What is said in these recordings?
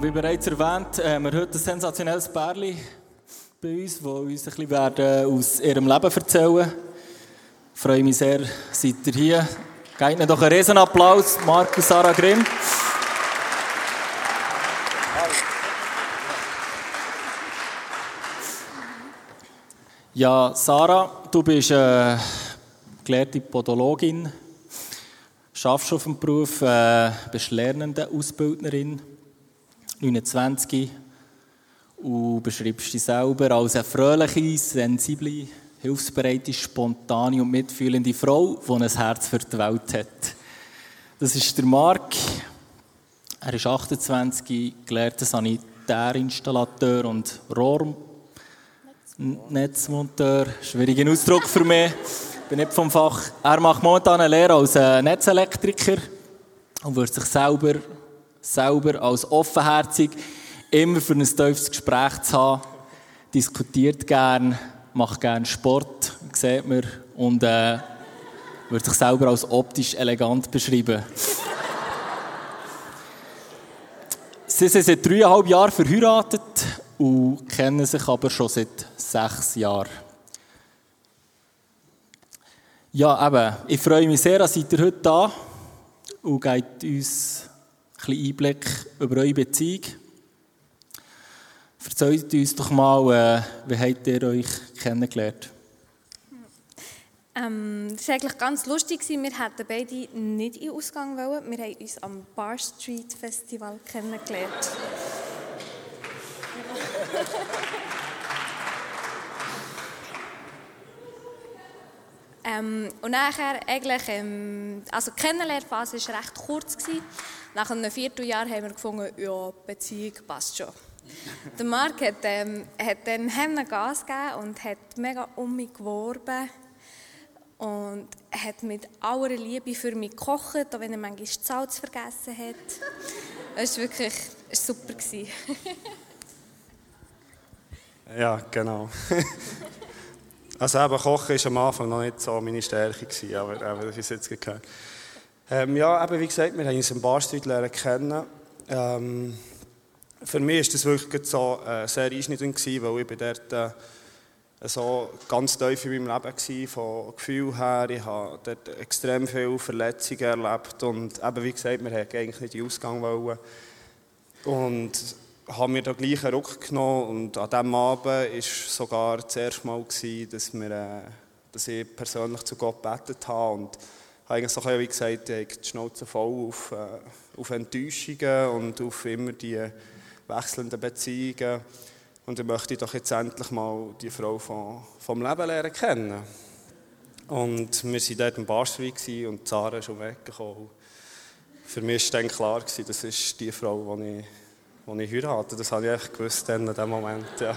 Wie bereits erwähnt, haben wir heute ein sensationelles Pärchen bei uns, die uns ein bisschen werden aus ihrem Leben erzählen Ich freue mich sehr, seid ihr hier. Gebt ihnen doch einen Riesenapplaus, Marc und Sarah Grimm. Ja, Sarah, du bist äh, gelehrte Podologin, schaffst auf dem Beruf, äh, bist lernende Ausbildnerin, 29 und beschreibst dich selber als eine fröhliche, sensible, hilfsbereite, spontane und mitfühlende Frau, die ein Herz für die Welt hat. Das ist der Marc. Er ist 28, gelehrter Sanitärinstallateur und Rohr Netzmonteur, schwieriger Ausdruck für mich. Ich bin nicht vom Fach. Er macht momentan eine Lehre als äh, Netzelektriker und wird sich selber, selber als offenherzig immer für ein tiefes Gespräch zu haben. Diskutiert gern, macht gern Sport, sieht man, und äh, wird sich selber als optisch elegant beschreiben. Sie sind seit dreieinhalb Jahren verheiratet und kennen sich aber schon seit sechs Jahren. Ja, eben, ich freue mich sehr, dass ihr heute da und gebt uns bisschen Einblick über eure Beziehung. Erzählt uns doch mal, äh, wie habt ihr euch kennengelernt? Ähm, das war eigentlich ganz lustig. Wir hätten beide nicht in den Ausgang wollen. Wir haben uns am Bar Street Festival kennengelernt. ähm, und nachher eigentlich, ähm, also die Kennenlernphase war recht kurz. Gewesen. Nach einem Vierteljahr haben wir gefunden, ja, Beziehung passt schon. Der Marc hat, ähm, hat dann Hemden Gas gegeben und hat mega um mich geworben. Und hat mit aller Liebe für mich gekocht, auch wenn er manchmal das Salz vergessen hat. Es war wirklich super. Ja, genau. also eben, Kochen war am Anfang noch nicht so meine Stärke, aber, aber das ist jetzt gehört. Ähm, ja, eben, wie gesagt, wir haben uns im Barstreet lernen kennen. Ähm, für mich war das wirklich so äh, sehr einschneidend, weil ich bin dort äh, so ganz tief in meinem Leben war, von Gefühl her. Ich habe dort extrem viele Verletzungen erlebt und eben, wie gesagt, wir wollten eigentlich nicht den Ausgang. Wollen. Und habe mir da gleich einen Ruck genommen und an diesem Abend war sogar das erste Mal, gewesen, dass, wir, äh, dass ich persönlich zu Gott gebetet habe und habe eigentlich so wie gesagt, die Schnauze voll auf, äh, auf Enttäuschungen und auf immer die wechselnden Beziehungen und ich möchte doch jetzt endlich mal die Frau vom, vom Leben lernen kennen. Und wir waren dort im Barstreet und Zara ist schon weggekommen. Für mich war dann klar, das ist die Frau, die ich als ich heirate. Das habe ich echt gewusst dann in dem Moment. Ja.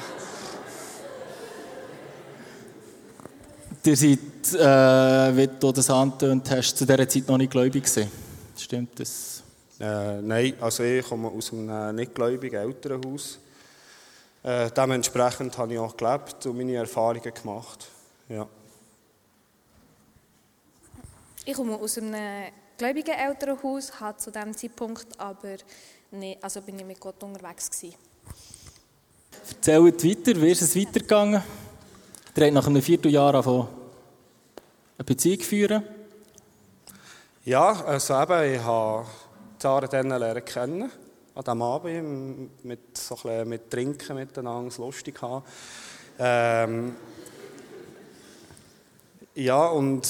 Ihr seid, äh, wie du das angetönt hast, zu dieser Zeit noch nicht gläubig gewesen. Stimmt das? Äh, nein, also ich komme aus einem nicht gläubigen Elternhaus. Äh, dementsprechend habe ich auch gelebt und meine Erfahrungen gemacht. Ja. Ich komme aus einem gläubigen Elternhaus, habe zu diesem Zeitpunkt aber nicht, also bin ich mit Gott unterwegs gewesen. Erzählt weiter, wie ist es weitergegangen? Ihr habt nach einem Vierteljahr eine Beziehung führen. Ja, also eben, ich habe Zara dann lernen kennen, an diesem Abend, mit, so ein mit Trinken miteinander, lustig haben. Ähm, ja, und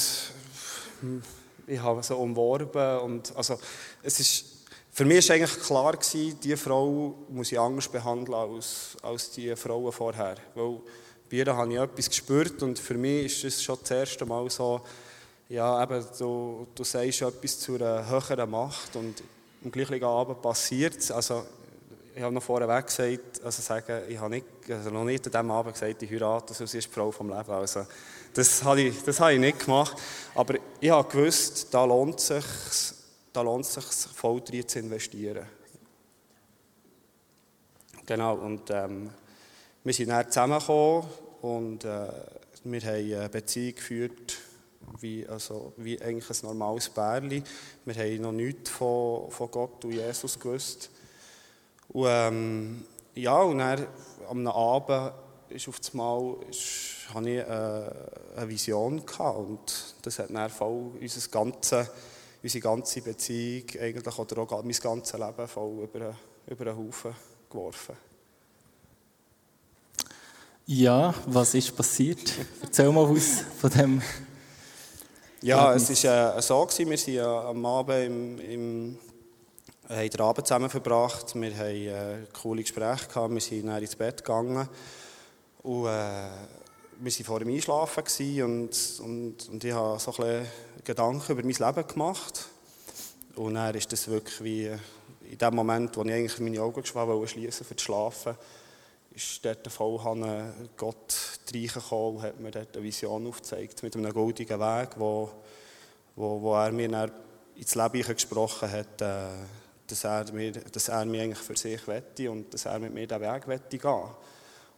ich habe so umworben und also es ist für mich war eigentlich klar, diese Frau muss ich anders behandeln als, als die Frauen vorher. Weil bei ihr habe ich etwas gespürt und für mich ist es schon das erste Mal so, ja, eben, du, du sagst etwas zu einer höheren Macht und am gleichen Abend passiert. Also, ich habe noch vorweg gesagt, also sagen, ich habe nicht, also noch nicht an diesem Abend gesagt, ich heirate, sonst ist die Frau vom Leben. Also, das habe ich, das habe ich nicht gemacht. Aber ich habe gewusst, da lohnt es sich, da lohnt es sich voll drin zu investieren. Genau, und ähm, wir sind dann zusammengekommen und äh, wir haben eine Beziehung geführt, wie, also, wie eigentlich ein normales Bärli. Wir haben noch nichts von, von Gott und Jesus gewusst. Und, ähm, ja, und dann am Abend ist auf einmal ist, hatte ich äh, eine Vision gehabt und das hat dann voll unser ganze, unsere ganze Beziehung eigentlich, oder auch mein ganzes Leben voll über, über den Haufen geworfen. Ja, was ist passiert? Erzähl mal was von dem. Ja, es war äh, so, gewesen, wir sind äh, am Abend im, im, haben den Abend zusammen verbracht, wir haben äh, coole Gespräche gehabt, wir sind dann ins Bett gegangen. Und äh, wir waren vor dem Einschlafen und, und, und ich habe so ein Gedanken über mein Leben gemacht. Und dann ist das wirklich wie in dem Moment, wo ich eigentlich meine Augen schließen für zu schlafen, ist dort voll Gott reingekommen und hat mir dort eine Vision aufgezeigt mit einem goldigen Weg, wo, wo, wo er mir dann ins Leben gesprochen hat, äh, dass, er mir, dass er mich eigentlich für sich wette und dass er mit mir diesen Weg wette gehen.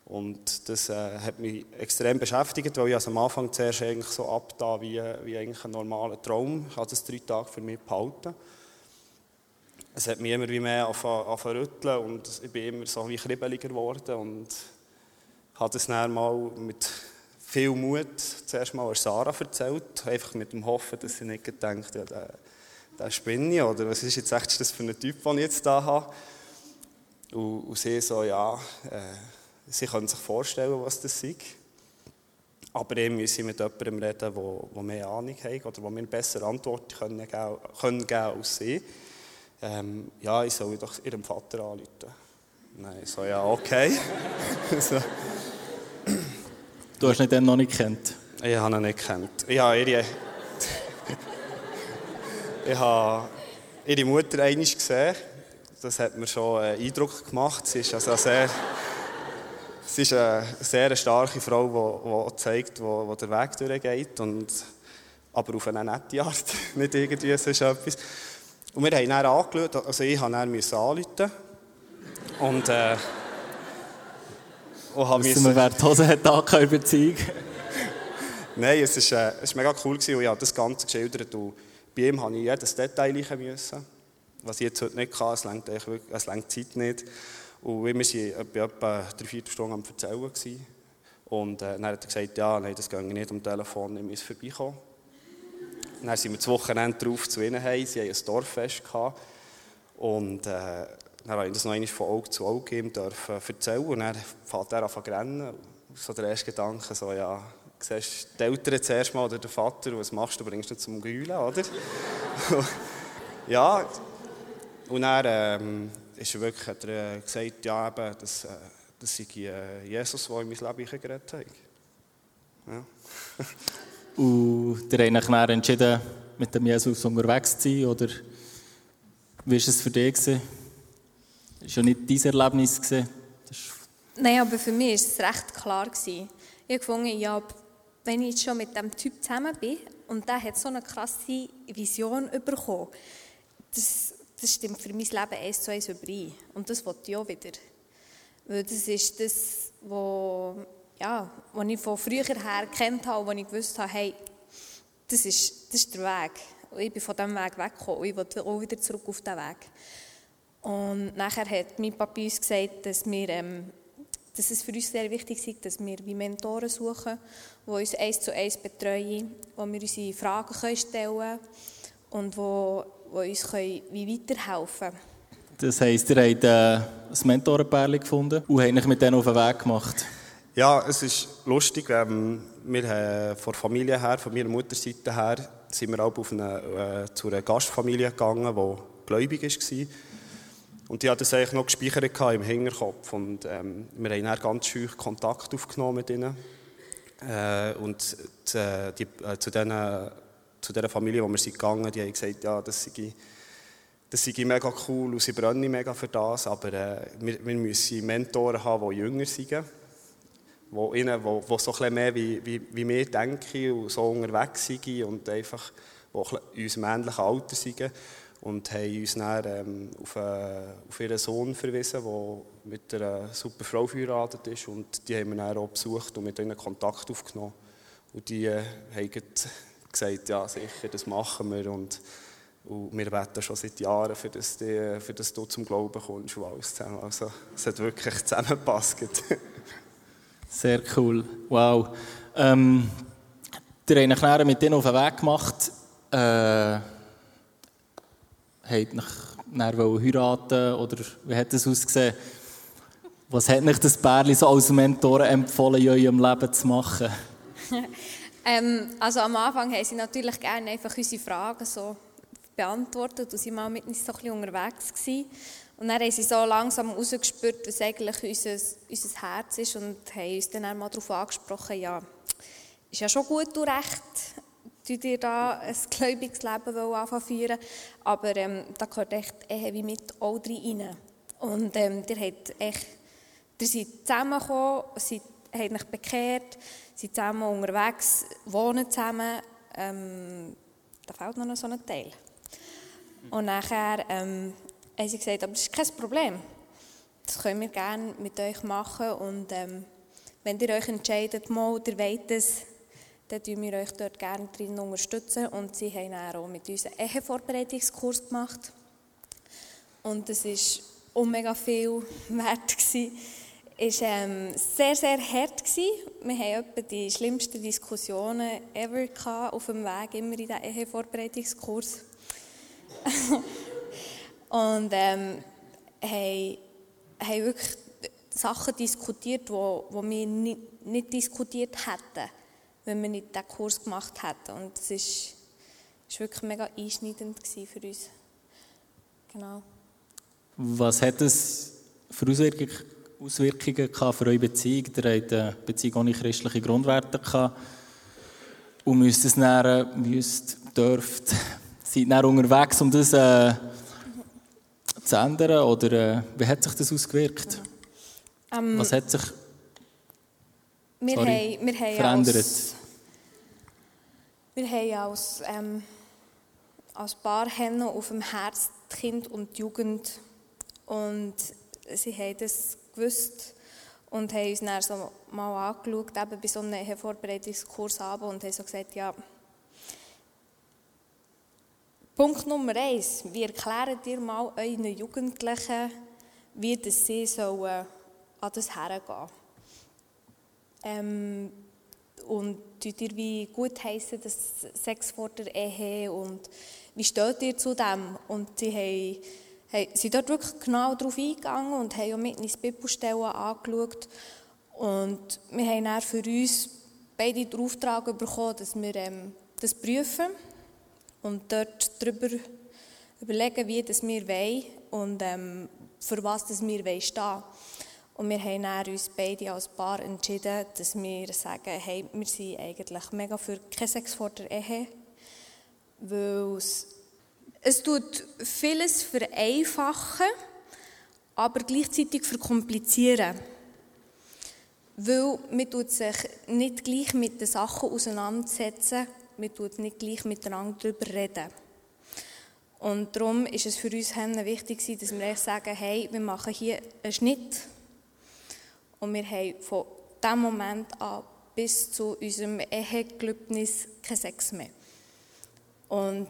Und das äh, hat mich extrem beschäftigt, weil ich also am Anfang zuerst eigentlich so abda wie, wie eigentlich ein normaler Traum. Ich habe das drei Tage für mich behalten es hat mich immer wie mehr angefangen rütteln und ich bin immer so wie kribbeliger geworden und habe das dann mal mit viel Mut zuerst mal Sarah erzählt, einfach mit dem Hoffen, dass sie nicht gedacht, ja, der, der spinne oder was ist jetzt echt das für ein Typ, den ich jetzt da habe. Und, und sie so, ja, äh, sie können sich vorstellen, was das ist. Aber eben müssen mit jemandem reden, der mehr Ahnung hat oder der mir bessere Antworten geben, können geben als sie ähm, ja, ich soll doch ihrem Vater anrufen. Nein, so, ja, okay. so. Du hast ihn dann noch nicht kennt? Ich habe ihn nicht kennt. Ich habe ihre, ich habe ihre Mutter einmal gesehen. Das hat mir schon einen Eindruck gemacht. Sie ist also sehr, sie ist eine sehr starke Frau, die, zeigt, wo, wo der Weg durchgeht. Und, aber auf eine nette Art. nicht irgendwie so etwas. Und wir haben dann angeschaut, also ich musste dann anrufen. Und, äh, und habe müssen... wer die Hose hat angehört, überzeugen. Nein, es war äh, es mega cool gewesen, und ich habe das Ganze geschildert. Und bei ihm musste ich jedes Detail müssen. Was ich jetzt heute nicht kann, es reicht, es reicht Zeit nicht. Und wir waren bei etwa drei, vier Stunden am Erzählen. Gewesen. Und äh, dann hat er gesagt, ja, nein, das geht nicht am Telefon, ich muss vorbeikommen. Dann sind wir das Wochenende darauf zu ihnen heim. Sie hatten ein Dorffest. Gehabt. Und äh, dann habe ich das noch einmal von Auge zu Auge gegeben, dürfen erzählen. Und dann fährt er an rennen. So der erste Gedanke, so, ja, siehst die Eltern zuerst mal oder der Vater, was machst du, bringst du zum Geulen, oder? ja, und dann ähm, ist er wirklich, hat er äh, gesagt, ja, eben, dass, äh, das sei äh, Jesus, der in mein Leben gerettet hat. Ja. Und ihr habt dann entschieden, mit dem Jesus unterwegs zu sein? Oder wie war es für dich? Das war ja nicht dein Erlebnis. Nein, aber für mich war es recht klar. Ich habe gefunden, ja, wenn ich jetzt schon mit diesem Typ zusammen bin und der hat so eine krasse Vision bekommen, das, das stimmt für mein Leben eins zu eins überein. Und das wollte ich auch wieder. Weil das ist das, was ja, was ich von früher her kennt habe, wo ich gewusst habe, hey, das ist, das ist der Weg. Und ich bin von diesem Weg weggekommen und ich will auch wieder zurück auf diesen Weg. Und nachher hat mein Papa uns gesagt, dass, wir, ähm, dass es für uns sehr wichtig ist, dass wir wie Mentoren suchen, die uns eins zu eins betreuen, wo wir unsere Fragen können stellen können und wo, wo uns können wie weiterhelfen können. Das heisst, ihr habt äh, ein Mentorenpärchen gefunden und habt mit denen auf den Weg gemacht? Ja, es ist lustig. Ähm, wir haben von Familie her, von meiner Mutterseite her, sind wir auch auf eine, äh, zu einer Gastfamilie gegangen, die gläubig war. Und die hat das eigentlich noch gespeichert im Hinterkopf. Und ähm, wir haben dann ganz schön Kontakt aufgenommen mit ihnen. Äh, und die, die, äh, zu, denen, zu dieser Familie, wo wir sind gegangen, die haben gesagt, ja, das sei das sei mega cool und sie brennen mega für das, aber äh, wir, wir müssen Mentoren haben, die jünger sind, die, ihnen, wo, wo so ein mehr wie, wie, wie wir denken und so unterwegs sind und einfach die in unserem ähnlichen Alter sind und haben uns dann ähm, auf, äh, auf ihren Sohn verwiesen, der mit einer super Frau verheiratet ist und die haben wir dann auch besucht und mit ihnen Kontakt aufgenommen und die äh, haben gesagt, ja sicher, das machen wir und und wir beten schon seit Jahren, für das, die, für das du zum Glauben kommst und alles zusammen. Also, es hat wirklich zusammengepasst. Sehr cool. Wow. Ähm, ihr habt euch mit denen auf den Weg gemacht. Äh, habt euch heiraten oder wie hat das ausgesehen? Was hat euch das Bärli so als Mentor empfohlen, in eurem Leben zu machen? ähm, also am Anfang haben sie natürlich gerne einfach unsere Fragen so beantwortet und sie mal mit uns so ein bisschen unterwegs gewesen. Und dann haben sie so langsam herausgespürt, was eigentlich unser, unser Herz ist und haben uns dann mal darauf angesprochen, ja, ist ja schon gut und recht, du dir da ein gläubiges Leben anfangen feiern, aber ähm, da gehört echt Ehe wie mit all rein. Und ähm, ihr habt echt, ihr seid zusammengekommen, seid, habt euch bekehrt, seid zusammen unterwegs, wohnen zusammen, ähm, da fehlt noch so ein Teil. Und nachher ähm, haben sie gesagt, aber das ist kein Problem. Das können wir gerne mit euch machen. Und ähm, wenn ihr euch entscheidet, mal, ihr wollt es, dann tun wir euch dort gerne drin unterstützen. Und sie haben dann auch mit uns einen Ehevorbereitungskurs gemacht. Und das war mega viel wert. Es war ähm, sehr, sehr hart. Gewesen. Wir hatten etwa die schlimmsten Diskussionen ever auf dem Weg, immer in diesen Ehevorbereitungskurs. und ähm, haben, haben wirklich Sachen diskutiert, die wo, wo wir nicht, nicht, diskutiert hätten, wenn wir nicht diesen Kurs gemacht hätten. Und das ist wirklich mega einschneidend für uns. Genau. Was hat es für Auswirkungen, gehabt für eure Beziehung? Ihr habt eine Beziehung ohne christliche Grundwerte gehabt und müsst es näher, müsst, dürft seid ihr unterwegs, um das äh, zu ändern? Oder äh, wie hat sich das ausgewirkt? Ähm, Was hat sich wir sorry, haben, wir haben verändert? Als, wir haben als, ähm, als Paar auf dem Herz die Kind und die Jugend. Und sie haben das gewusst und haben uns dann so mal angeschaut, eben bei so einem Vorbereitungskurs und haben so gesagt, ja, Punkt Nummer eins. Wie erklären dir mal euren Jugendlichen, wie das sie sollen an das hergehen ähm, Und tut ihr wie gut heißen, das Sex vor der Ehe und wie steht ihr zu dem? Und sie haben, haben, sind dort wirklich genau darauf eingegangen und haben auch mit ins Bibelstellen angeschaut. Und wir haben dann für uns beide den Auftrag bekommen, dass wir ähm, das prüfen und dort darüber überlegen, wie das wir wollen und ähm, für was das wir wollen stehen. Und wir haben uns beide als Paar entschieden, dass wir sagen, hey, wir sind eigentlich mega für kein Sex vor der Ehe, weil es, es tut vieles vereinfachen, aber gleichzeitig verkomplizieren. Weil man sich nicht gleich mit den Sachen auseinandersetzen, man tut nicht gleich miteinander darüber reden. Und darum ist es für uns wichtig, dass wir sagen, hey, wir machen hier einen Schnitt. Und wir haben von diesem Moment an bis zu unserem Ehegelübnis keinen Sex mehr. Und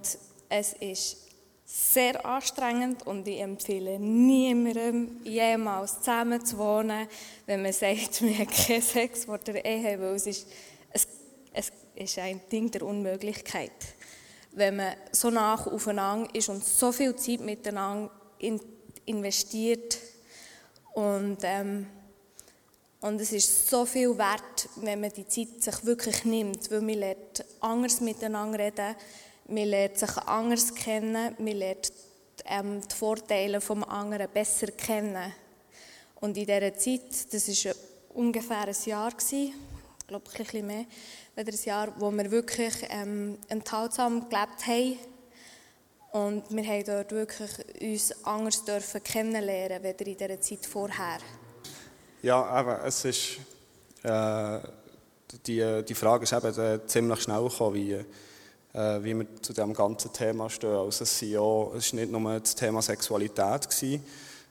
es ist sehr anstrengend und ich empfehle niemandem, jemals zusammen zu wohnen, wenn man sagt, wir haben keinen Sex vor der Ehe, weil es ist, es, ist ein Ding der Unmöglichkeit. Wenn man so nah aufeinander ist und so viel Zeit miteinander investiert und, ähm, und es ist so viel wert, wenn man die Zeit sich wirklich nimmt, weil man lernt anders miteinander reden, man lernt sich anders kennen, man lernt ähm, die Vorteile vom anderen besser kennen. Und in dieser Zeit, das war ungefähr ein Jahr, ich glaube ein bisschen mehr, wieder ein Jahr, wo wir wirklich ähm, enthaltsam gelebt haben Und wir haben dort wirklich uns anders dürfen kennenlernen, weder in dieser Zeit vorher. Ja, aber es ist, äh, die, die Frage ist eben äh, ziemlich schnell gekommen, wie, äh, wie wir zu diesem ganzen Thema stehen. Also es, war nicht nur das Thema Sexualität, gewesen,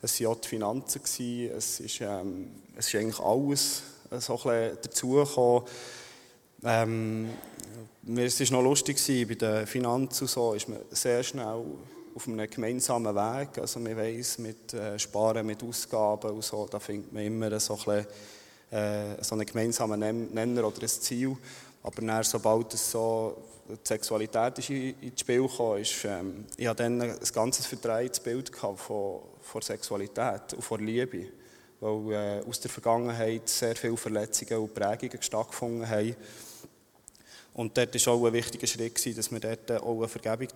es waren auch die Finanzen, gewesen, es ist, ähm, es ist eigentlich alles so ein bisschen dazugekommen. Ähm, es war noch lustig, bei den Finanzen so ist man sehr schnell auf einem gemeinsamen Weg. Also man weiss, mit äh, Sparen, mit Ausgaben und so, da findet man immer so, ein äh, so einen gemeinsamen Nenner oder ein Ziel. Aber dann, sobald es so die Sexualität ins Spiel kam, ist, ähm, ich hatte dann ein ganzes verdrehtes Bild von, von Sexualität und von Liebe. Weil äh, aus der Vergangenheit sehr viele Verletzungen und Prägungen stattgefunden haben. Und dort war auch ein wichtiger Schritt, dass wir dort auch eine Vergebung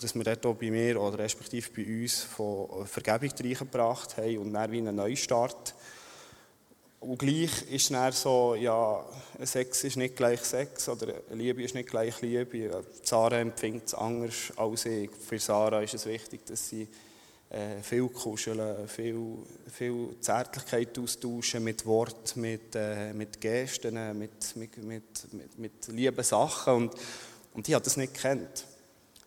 dass wir dort auch bei mir oder respektive bei uns von Vergebung reingebracht haben und dann wie einen Neustart. Und gleich ist dann so, ja, Sex ist nicht gleich Sex oder Liebe ist nicht gleich Liebe. Sarah empfindet es anders als ich. Für Sarah ist es wichtig, dass sie äh, viel kuscheln, viel, viel Zärtlichkeit austauschen mit Worten, mit, äh, mit Gesten, mit, mit, mit, mit, mit lieben Sachen. Und, und ich habe das nicht gekannt.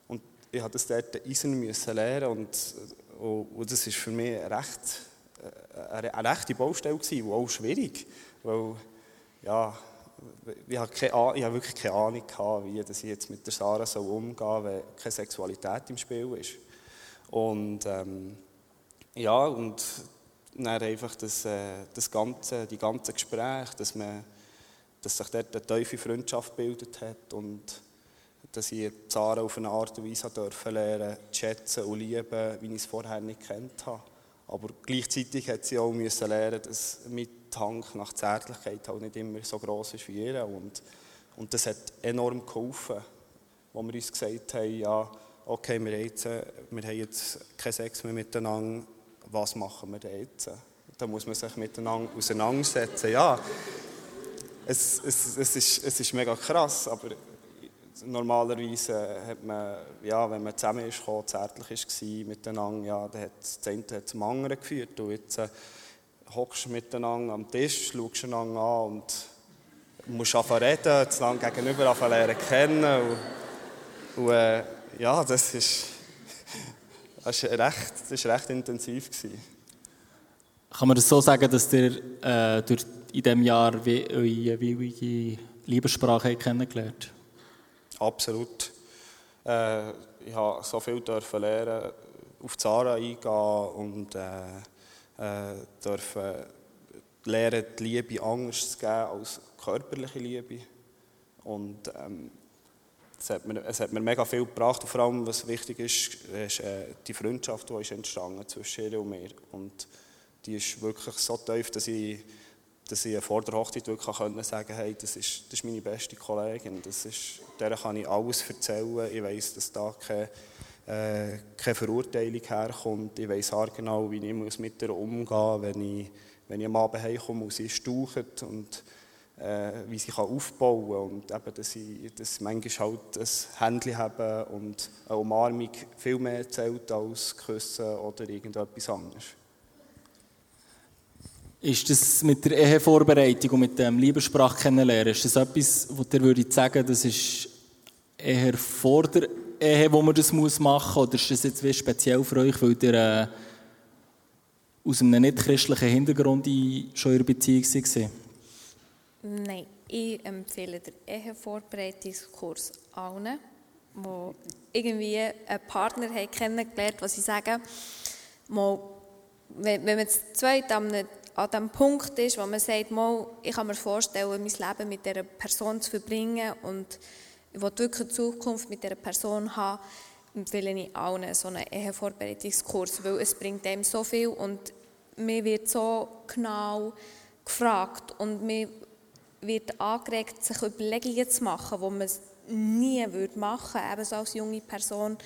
Und ich musste das dort eisen müssen lernen und, und, und das war für mich recht, äh, eine, eine rechte Baustelle gewesen, und auch schwierig, weil ja, ich habe, keine, ich habe wirklich keine Ahnung gehabt, wie ich jetzt mit der Sarah so umgehen soll, wenn keine Sexualität im Spiel ist. Und ähm, ja, und dann einfach das, äh, das ganze, die ganzen Gespräche, dass, man, dass sich dort eine tiefe Freundschaft gebildet hat und dass ich Zara auf eine Art und Weise lernen, zu schätzen und lieben, wie ich es vorher nicht kennt habe. Aber gleichzeitig hat sie auch müssen lernen, dass mein Hang nach Zärtlichkeit halt nicht immer so groß ist wie ihr. Und, und das hat enorm geholfen, wo wir uns gesagt haben, ja, okay, wir, jetzt, wir haben jetzt keinen Sex mehr miteinander, was machen wir denn jetzt? Da muss man sich miteinander auseinandersetzen. Ja, es, es, es, ist, es ist mega krass, aber normalerweise hat man, ja, wenn man zusammen ist, gekommen, zärtlich war miteinander, ja, dann hat das eine zum anderen geführt. Jetzt äh, hockst du miteinander am Tisch, schaust einander an und musst anfangen reden, das Land gegenüber anfangen lernen kennen. Und, und äh, ja, das ist, das ist, recht, das ist recht intensiv. Gewesen. Kann man das so sagen, dass ihr äh, durch in diesem Jahr wie, eure jeweilige Liebessprache kennengelernt Absolut. Äh, ich habe so viel dürfen lernen, auf Zara eingehen und äh, äh, dürfen lernen, die Liebe Angst zu geben als körperliche Liebe. Und ähm, es hat, mir, es hat mir mega viel gebracht und vor allem, was wichtig ist, ist äh, die Freundschaft, die ist entstanden zwischen ihr und mir. Und die ist wirklich so tief, dass ich, dass ich vor der Hochzeit wirklich können sagen hey, das ist, das ist meine beste Kollegin. Das ist, der kann ich alles erzählen. Ich weiß, dass da keine, äh, keine Verurteilung herkommt. Ich weiß genau, wie ich mit ihr umgehen muss, wenn ich, wenn ich am Abend heimkomme und sie staucht. Wie sie kann aufbauen kann. Und eben, dass ich dass manchmal halt ein Händchen habe und eine Umarmung viel mehr zählt als Küssen oder irgendetwas anderes. Ist das mit der Ehevorbereitung und mit dem Liebessprache kennenlernen, ist das etwas, wo ihr würdet sagen, das ist eher vor der Ehe, wo man das machen muss, oder ist das jetzt speziell für euch, weil ihr äh, aus einem nicht-christlichen Hintergrund schon in einer Beziehung seid? Nein, ich empfehle den Ehevorbereitungskurs allen, die irgendwie einen Partner haben kennengelernt haben, wo sie sagen, mal, wenn, wenn man zu zweit an an dem Punkt ist, wo man sagt, mal, ich kann mir vorstellen, mein Leben mit dieser Person zu verbringen und ich will wirklich eine Zukunft mit dieser Person haben, empfehle ich allen so einen Ehevorbereitungskurs, weil es bringt einem so viel und mir wird so genau gefragt und mir wird angeregt, sich Überlegungen zu machen, die man nie würde machen würde, ebenso als junge Person,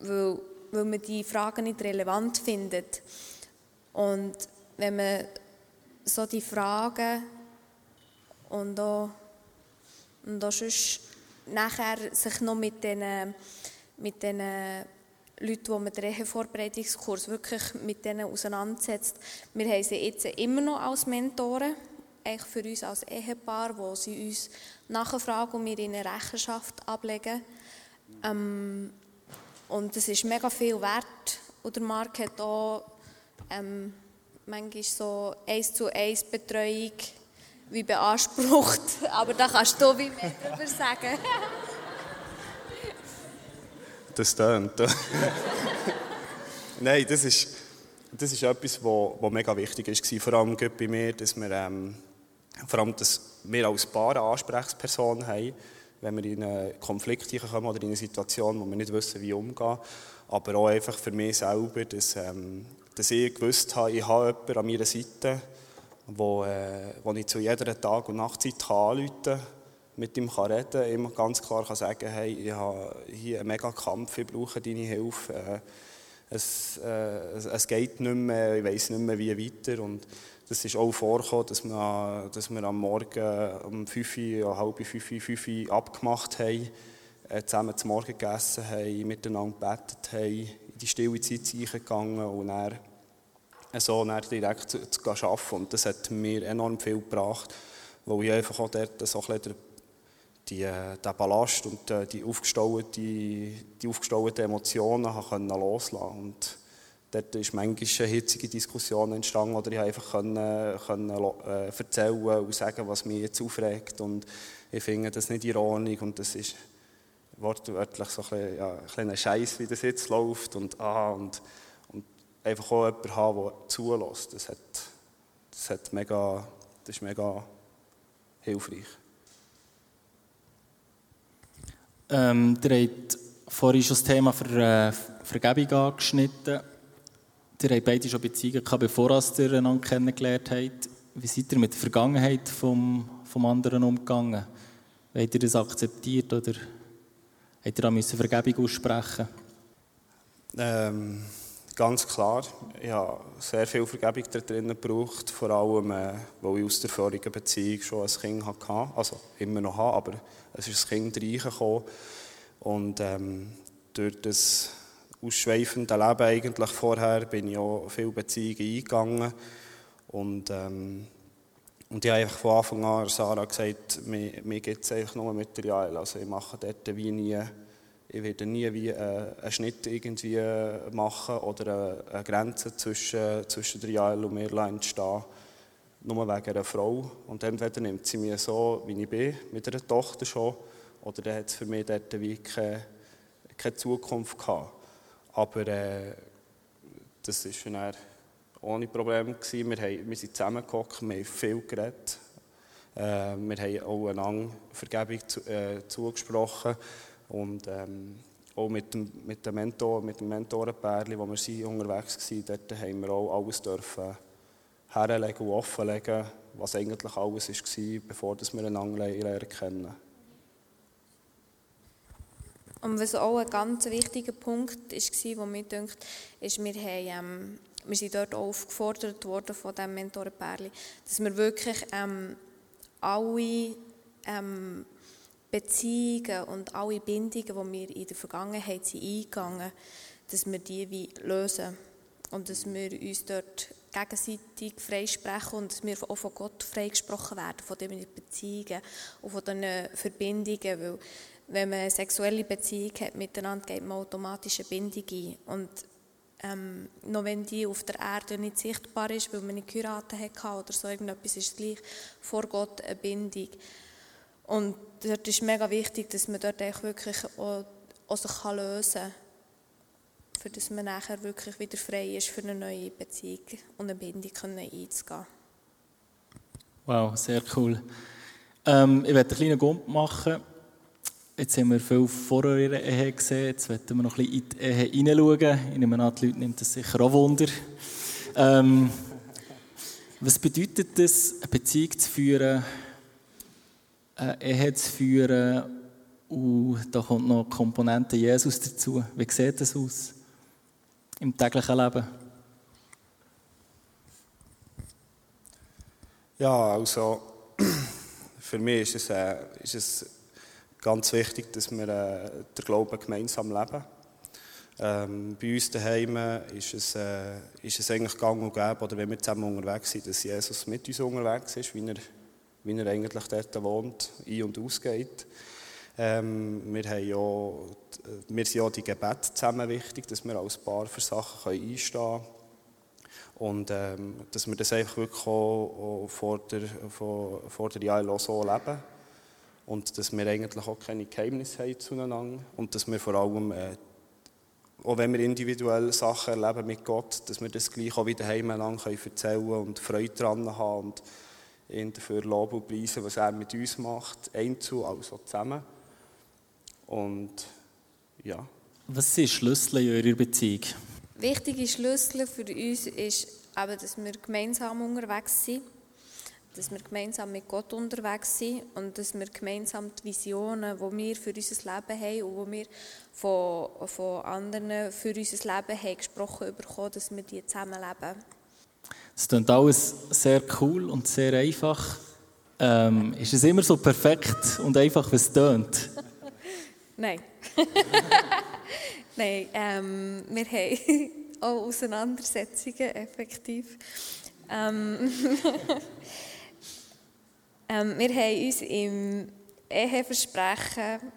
weil, weil man die Fragen nicht relevant findet. Und wenn man so die Fragen und auch, und auch sonst nachher sich noch mit diesen mit den Leute, die mit der Ehevorbereitungskurs wirklich mit denen auseinandersetzt. Wir haben sie jetzt immer noch als Mentoren, eigentlich für uns als Ehepaar, wo sie uns nachfragen und wir ihnen Rechenschaft ablegen. Ähm, und es ist mega viel wert. Und der Marc hat auch ähm, manchmal so eins zu eins Betreuung wie beansprucht. Aber da kannst du wie mehr darüber sagen. das tönt. Nein, das ist, das ist etwas, was mega wichtig war. Vor allem bei mir, dass wir, ähm, vor allem, dass wir als Paar eine Ansprechperson haben, wenn wir in einen Konflikt kommen oder in eine Situation, wo wir nicht wissen, wie umgehen. Aber auch einfach für mich selber, dass, ähm, dass ich gewusst habe, ich habe jemanden an meiner Seite, wo, äh, wo ich zu jeder Tag- und Nachtzeit anrufen kann, mit ihm kann reden immer ganz klar kann sagen hey, ich habe hier einen mega Kampf, ich brauche deine Hilfe. Äh, es, äh, es, geht nicht mehr, ich weiß nicht mehr, wie weiter. Und das ist auch vorgekommen, dass wir, dass wir am Morgen um 5 Uhr, halb 5 Uhr, 5 Uhr abgemacht haben, äh, zusammen zum Morgen gegessen haben, miteinander gebetet haben, in die stille Zeit eingegangen und dann so dann direkt zu, zu arbeiten. Und das hat mir enorm viel gebracht, weil ich einfach auch dort so ein die, äh, den Ballast und äh, die aufgestauten, die aufgestauten Emotionen loslassen und dort ist manchmal eine hitzige Diskussion entstanden oder ich konnte einfach können, können, äh, erzählen und sagen, was mich jetzt aufregt und ich finde das nicht Ordnung und das ist wortwörtlich so ein, bisschen, ja, ein Scheiß, wie das jetzt läuft und, ah, und, und einfach auch jemanden haben, der zulässt. Das, hat, das, hat mega, das ist mega hilfreich. Ähm, ihr habt vorhin schon das Thema für äh, Vergebung angeschnitten. Ihr habt beide schon Beziehungen gehabt, bevor ihr einander kennengelernt habt. Wie seid ihr mit der Vergangenheit vom, vom anderen umgegangen? Habt ihr das akzeptiert oder habt ihr da müssen Vergebung aussprechen ähm, Ganz klar. Ich habe sehr viel Vergebung da drin gebraucht, vor allem, äh, weil ich aus der vorigen Beziehung schon ein Kind hatte. Also immer noch habe, aber es ist ein Kind reingekommen. Und ähm, durch das ausschweifende Leben eigentlich vorher bin ich auch viele Beziehungen eingegangen. Und, ähm, und ich habe einfach von Anfang an Sarah gesagt, mir, mir gibt es eigentlich nur Material. Also ich mache dort wie nie ich werde nie wie äh, einen Schnitt irgendwie äh, machen oder eine Grenze zwischen, zwischen der Jael und mir entstehen. Nur wegen einer Frau. Und entweder nimmt sie mich so, wie ich bin, mit einer Tochter schon, oder dann hat es für mich dort wie keine, keine Zukunft gehabt. Aber äh, das war dann ohne Probleme. Gewesen. Wir, haben, wir sind zusammengehockt, wir haben viel geredet. Äh, wir haben auch einander Vergebung zu, äh, zugesprochen. Und ähm, auch mit dem, mit dem Mentor, mit dem Mentorenpärchen, wo wir unterwegs waren, dort haben wir auch alles dürfen herlegen und offenlegen, was eigentlich alles war, bevor wir einander lernen kennen. Und was auch ein ganz wichtiger Punkt war, wo mir denkt, ist, wir, haben, ähm, wir sind dort auch aufgefordert worden von diesem Mentorenpärchen, dass wir wirklich ähm, alle ähm, Beziehungen und alle Bindungen, die wir in der Vergangenheit sind eingegangen dass wir die wie lösen. Und dass wir uns dort gegenseitig freisprechen und dass wir auch von Gott freigesprochen werden, von diesen Beziehungen und von diesen Verbindungen, weil wenn man eine sexuelle Beziehung hat miteinander, geht man automatisch eine Bindung ein und ähm, noch wenn die auf der Erde nicht sichtbar ist, weil man nicht geheiratet hat oder so irgendetwas, ist gleich vor Gott eine Bindung. Und dort ist mega wichtig, dass man dort wirklich auch, auch sich lösen kann, für dass man nachher wirklich wieder frei ist, für eine neue Beziehung und eine Bindung einzugehen. Wow, sehr cool. Ähm, ich werde einen kleinen Gump machen. Jetzt haben wir viel vor eurer Ehe gesehen. Jetzt werden wir noch ein bisschen in die Ehe hineinschauen. Ich nehme an, die Leute nimmt das sicher auch Wunder. Ähm, was bedeutet es, eine Beziehung zu führen, eine Ehe zu führen und da kommt noch die Komponente Jesus dazu. Wie sieht das aus im täglichen Leben? Ja, also für mich ist es, äh, ist es ganz wichtig, dass wir äh, den Glauben gemeinsam leben. Ähm, bei uns daheim ist es, äh, ist es eigentlich gang und gäbe, oder wenn wir zusammen unterwegs sind, dass Jesus mit uns unterwegs ist, wie er, wie er eigentlich dort wohnt, ein- und ausgeht. Ähm, wir, haben ja, wir sind ja die Gebete zusammen wichtig, dass wir als Paar für Sachen einstehen können. Und ähm, dass wir das einfach wirklich auch, auch vor der, vor, vor der ILO so leben. Und dass wir eigentlich auch keine Geheimnisse haben zueinander. Und dass wir vor allem, äh, auch wenn wir individuell Sachen erleben mit Gott, dass wir das gleich auch wieder heimlang erzählen können und Freude daran haben und ihn dafür loben und preisen, was er mit uns macht, einzeln, also zusammen. Und ja. Was sind Schlüssel in eurer Beziehung? Wichtige Schlüssel für uns ist, eben, dass wir gemeinsam unterwegs sind, dass wir gemeinsam mit Gott unterwegs sind und dass wir gemeinsam die Visionen, die wir für unser Leben haben und die wir von, von anderen für unser Leben haben gesprochen bekommen, dass wir die zusammenleben. Es klingt alles sehr cool und sehr einfach. Ähm, ist es immer so perfekt und einfach, wie es tönt? Nein. Nein, ähm, wir haben auch Auseinandersetzungen, effektiv. Ähm, ähm, wir haben uns im Eheversprechen,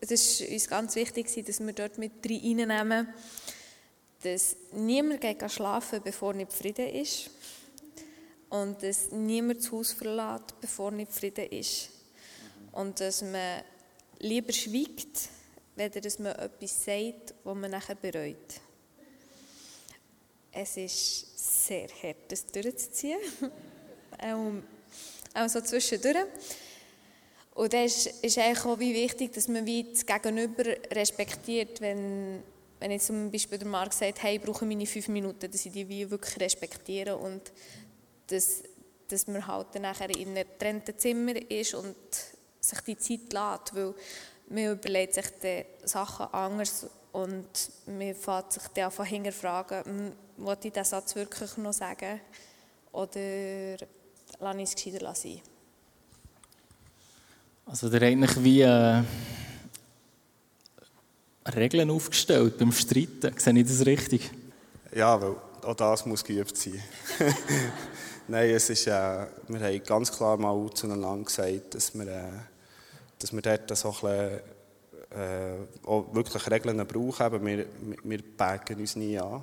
das ist uns ganz wichtig, dass wir dort mit reinnehmen, dass niemand geht schlafen bevor nicht Frieden ist. Und dass niemand das Haus verlässt, bevor nicht Frieden ist. Und dass man lieber schweigt, weder dass man etwas sagt, was man nachher bereut. Es ist sehr hart, das durchzuziehen. auch so zwischendurch. Und das ist, ist eigentlich auch wie wichtig, dass man wie das Gegenüber respektiert, wenn, wenn jetzt zum Beispiel der Marc sagt, hey, ich brauche meine fünf Minuten, dass ich die wie wirklich respektiere und dass, dass man halt dann nachher in einem getrennten Zimmer ist und sich die Zeit lässt, weil man überlegt sich die Sachen anders und man fängt sich dann von hinterfragen, wollte ich diesen Satz wirklich noch sagen oder lasse ich es gescheiter sein. Also der eigentlich wie äh, Regeln aufgestellt beim Streiten. Sehe ich das richtig? Ja, weil auch das muss geübt sein. Nein, es ist, äh, wir haben ganz klar mal zueinander gesagt, dass wir, äh, dass wir dort so ein bisschen, äh, auch wirklich Regeln brauchen. Wir, wir backen uns nie an.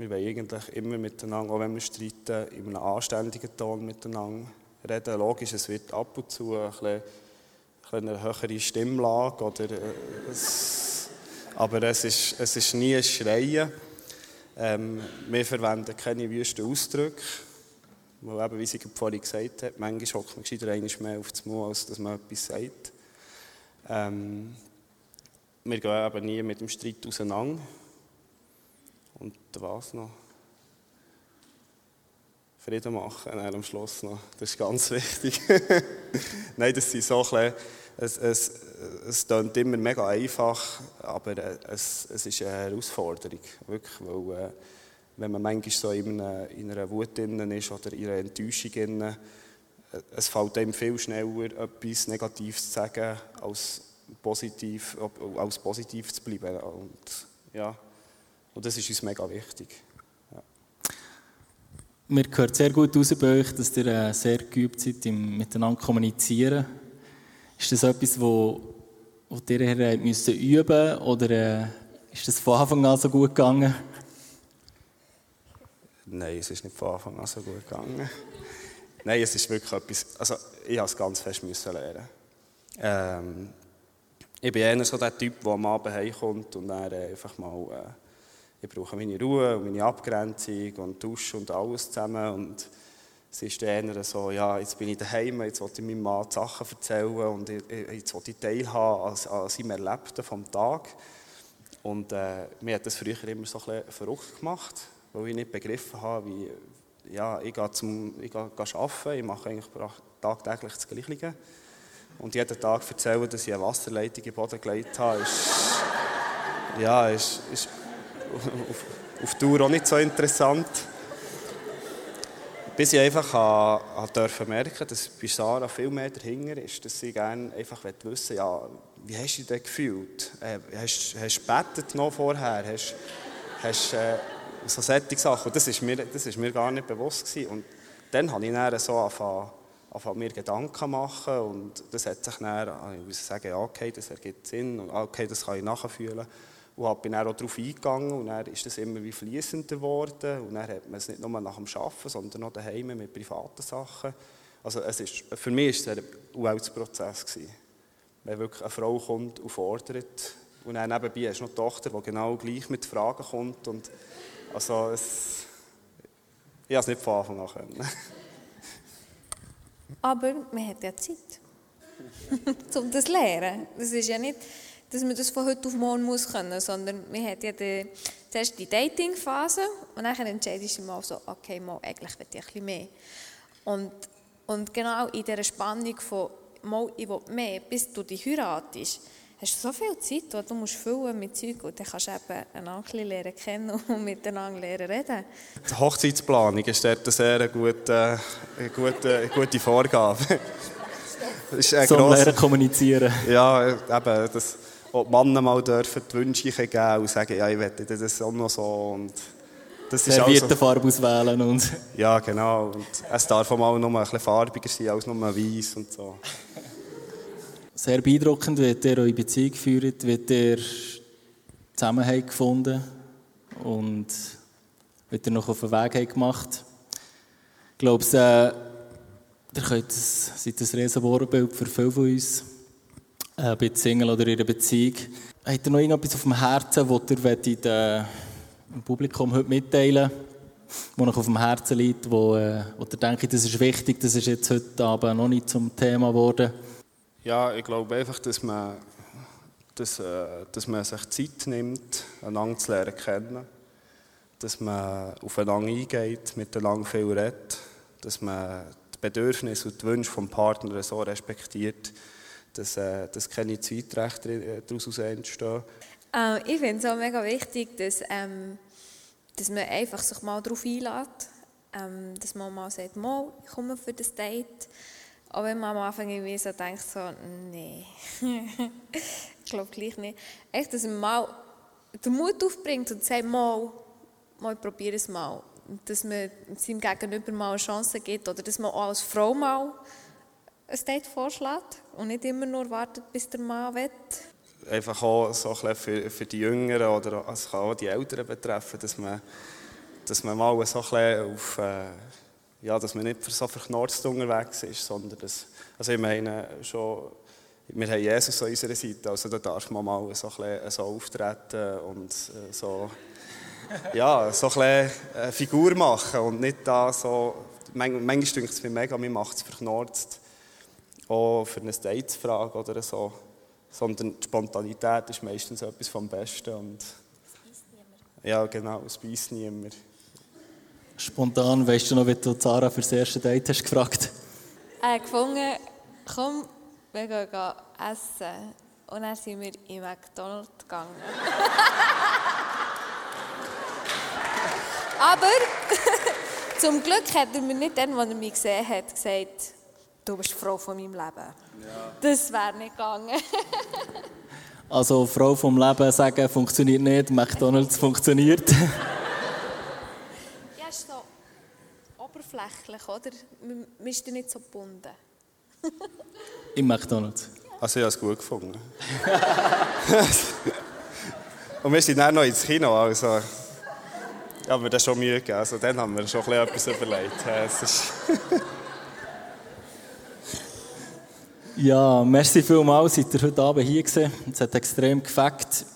Wir wollen eigentlich immer miteinander, auch wenn wir streiten, in einem anständigen Ton miteinander reden. Logisch, es wird ab und zu ein bisschen, eine höhere Stimmlage, oder, äh, es, aber es ist, es ist nie ein Schreien. Ähm, wir verwenden keine wüsten Ausdrücke, weil eben, wie sie vorhin gesagt hat, manchmal hockt man gescheiter mehr auf das Maul, als dass man etwas sagt. Ähm, wir gehen eben nie mit dem Streit auseinander. Und was noch? Frieden machen dann am Schluss noch. Das ist ganz wichtig. Nein, das sind so ein es, es, es klingt immer mega einfach, aber es, es ist eine Herausforderung. Wirklich, weil, äh, wenn man manchmal so in einer, in einer Wut drin ist oder in einer Enttäuschung drin, äh, es fällt einem viel schneller, etwas Negatives zu sagen, als positiv, als positiv zu bleiben. Und, ja, und das ist uns mega wichtig. Ja. Mir gehört sehr gut raus bei euch, dass ihr äh, sehr geübt seid im Miteinander kommunizieren. Ist das etwas, wo, wo ihr her müssen üben oder äh, ist das von Anfang an so gut gegangen? Nein, es ist nicht von Anfang an so gut gegangen. Nein, es ist wirklich etwas, also ich habe es ganz fest müssen lernen. Ähm, ich bin eher so der Typ, der am Abend heimkommt und dann einfach mal, äh, ich brauche meine Ruhe und meine Abgrenzung und Duschen und alles zusammen und es ist eher so, ja, jetzt bin ich daheim, jetzt will ich meinem Mann die Sachen erzählen und jetzt will ich teilhaben an, an seinem Erlebten vom Tag. Und äh, mir hat das früher immer so ein bisschen verrückt gemacht, weil ich nicht begriffen habe, wie, ja, ich gehe, zum, ich gehe, gehe arbeiten, ich mache eigentlich tagtäglich das Gleiche. Und jeden Tag erzählen, dass ich eine Wasserleitung im Boden gelegt habe, ist, ja, ist, ist auf, auf Dauer auch nicht so interessant. Bis ich einfach habe, habe merken dass bei Sarah viel mehr dahinter ist, dass sie gerne einfach wissen ja, wie hast du dich gefühlt? Äh, hast, du gebetet noch vorher? Hast, hast äh, so solche Sachen? Und das ist mir, das ist mir gar nicht bewusst gewesen. Und dann habe ich dann so angefangen, angefangen mir Gedanken machen und das hat sich dann, ah, ich muss sagen, ja, okay, das ergibt Sinn und ah, okay, das kann ich nachfühlen. Und bin dann auch darauf eingegangen und dann ist das immer wie fließender geworden und dann hat man es nicht nur nach dem Arbeiten, sondern auch daheim mit privaten Sachen. Also es ist, für mich war es ein Uraltsprozess. Wenn wirklich eine Frau kommt und fordert und dann nebenbei du noch eine Tochter, die genau gleich mit Fragen kommt und also es, ich habe es nicht von Anfang an können. Aber man hat ja Zeit, um das zu lernen. Das ist ja nicht, dass man das von heute auf morgen muss können, sondern man hat ja die, zuerst die Dating-Phase und dann entscheidest du mal so, okay, mal, eigentlich will ich ein bisschen mehr. Und, und genau in dieser Spannung von, mal, ich will mehr, bis du dich heiratest, hast du so viel Zeit, die du musst füllen mit Zeug und dann kannst du eben einander lernen kennen und miteinander lernen reden. Die Hochzeitsplanung ist dort eine sehr gute, gute, gute Vorgabe. Das ist Zum Lernen kommunizieren. Ja, eben, dass auch die Männer mal dürfen die Wünsche geben und sagen, ja, ich wette das auch noch so und das ist also, Farbe auswählen und... Ja, genau. Und es darf auch mal noch ein bisschen farbiger sein als nur weiß und so. Sehr beeindruckend, wie ihr eure Beziehung führt, wie ihr Zusammenhalt gefunden und wie ihr noch auf den Weg gemacht. Ich glaube, äh, ihr könnt, seid ein riesen Vorbild für viele von uns, äh, bei Single oder ihrer Beziehung. Habt ihr noch irgendetwas auf dem Herzen, das ihr wollt, äh, im Publikum heute mitteilen wo noch auf dem Herzen liegt, wo, äh, ihr denkt, das ist wichtig, das ist jetzt heute Abend noch nicht zum Thema geworden? Ja, ich glaube einfach, dass man, dass, äh, dass man sich Zeit nimmt, einander zu lernen kennen. Dass man aufeinander eingeht, miteinander viel redet. Dass man die Bedürfnisse und die Wünsche des Partners so respektiert, dass, äh, dass keine Zeitrechte daraus entstehen. Äh, ich finde es auch mega wichtig, dass, ähm, dass man einfach sich mal darauf einlädt. Ähm, dass man mal sagt, mal, ich komme für das Date. Auch wenn man am Anfang irgendwie so denkt, so, nee, ich glaube gleich nicht. Echt, dass man mal den Mut aufbringt und sagt, mal, mal probiere es mal. Dass man seinem Gegenüber mal eine Chance gibt oder dass man auch als Frau mal ein Date vorschlägt und nicht immer nur wartet, bis der Mann will. Einfach auch so ein für, für die Jüngeren oder es kann auch die Älteren betreffen, dass man, dass man mal so ein auf... Äh, ja, dass man nicht so verknorzt unterwegs ist, sondern dass, also ich meine schon, wir haben Jesus an unserer Seite, also da darf man mal so, ein so auftreten und äh, so, ja, so ein eine Figur machen und nicht da so, manchmal, denke es mir mega, man macht es verknorzt, auch für eine Datesfrage oder so, sondern die Spontanität ist meistens etwas vom Besten und ja, genau, es beißt niemand. Spontan, weißt du noch, wie du Zara für das erste Date hast gefragt? Er hat gefunden, komm, wir gehen essen. Und dann sind wir in McDonald's gegangen. Aber zum Glück hat er mir nicht dann, als er mich gesehen hat, gesagt, du bist die Frau von meinem Leben. Ja. Das wäre nicht gegangen. also Frau vom Leben sagen, funktioniert nicht, McDonald's funktioniert. oberflächlich, oder? Man, ist nicht so gebunden. Im McDonalds? Also ich habe es gut gefunden. Und wir sind dann noch ins Kino, also... Ja, haben wir das schon Mühe gegeben. Also dann haben wir schon etwas überlegt. ja, merci vielmals, seid ihr heute Abend hier gewesen. Es hat extrem gefällt.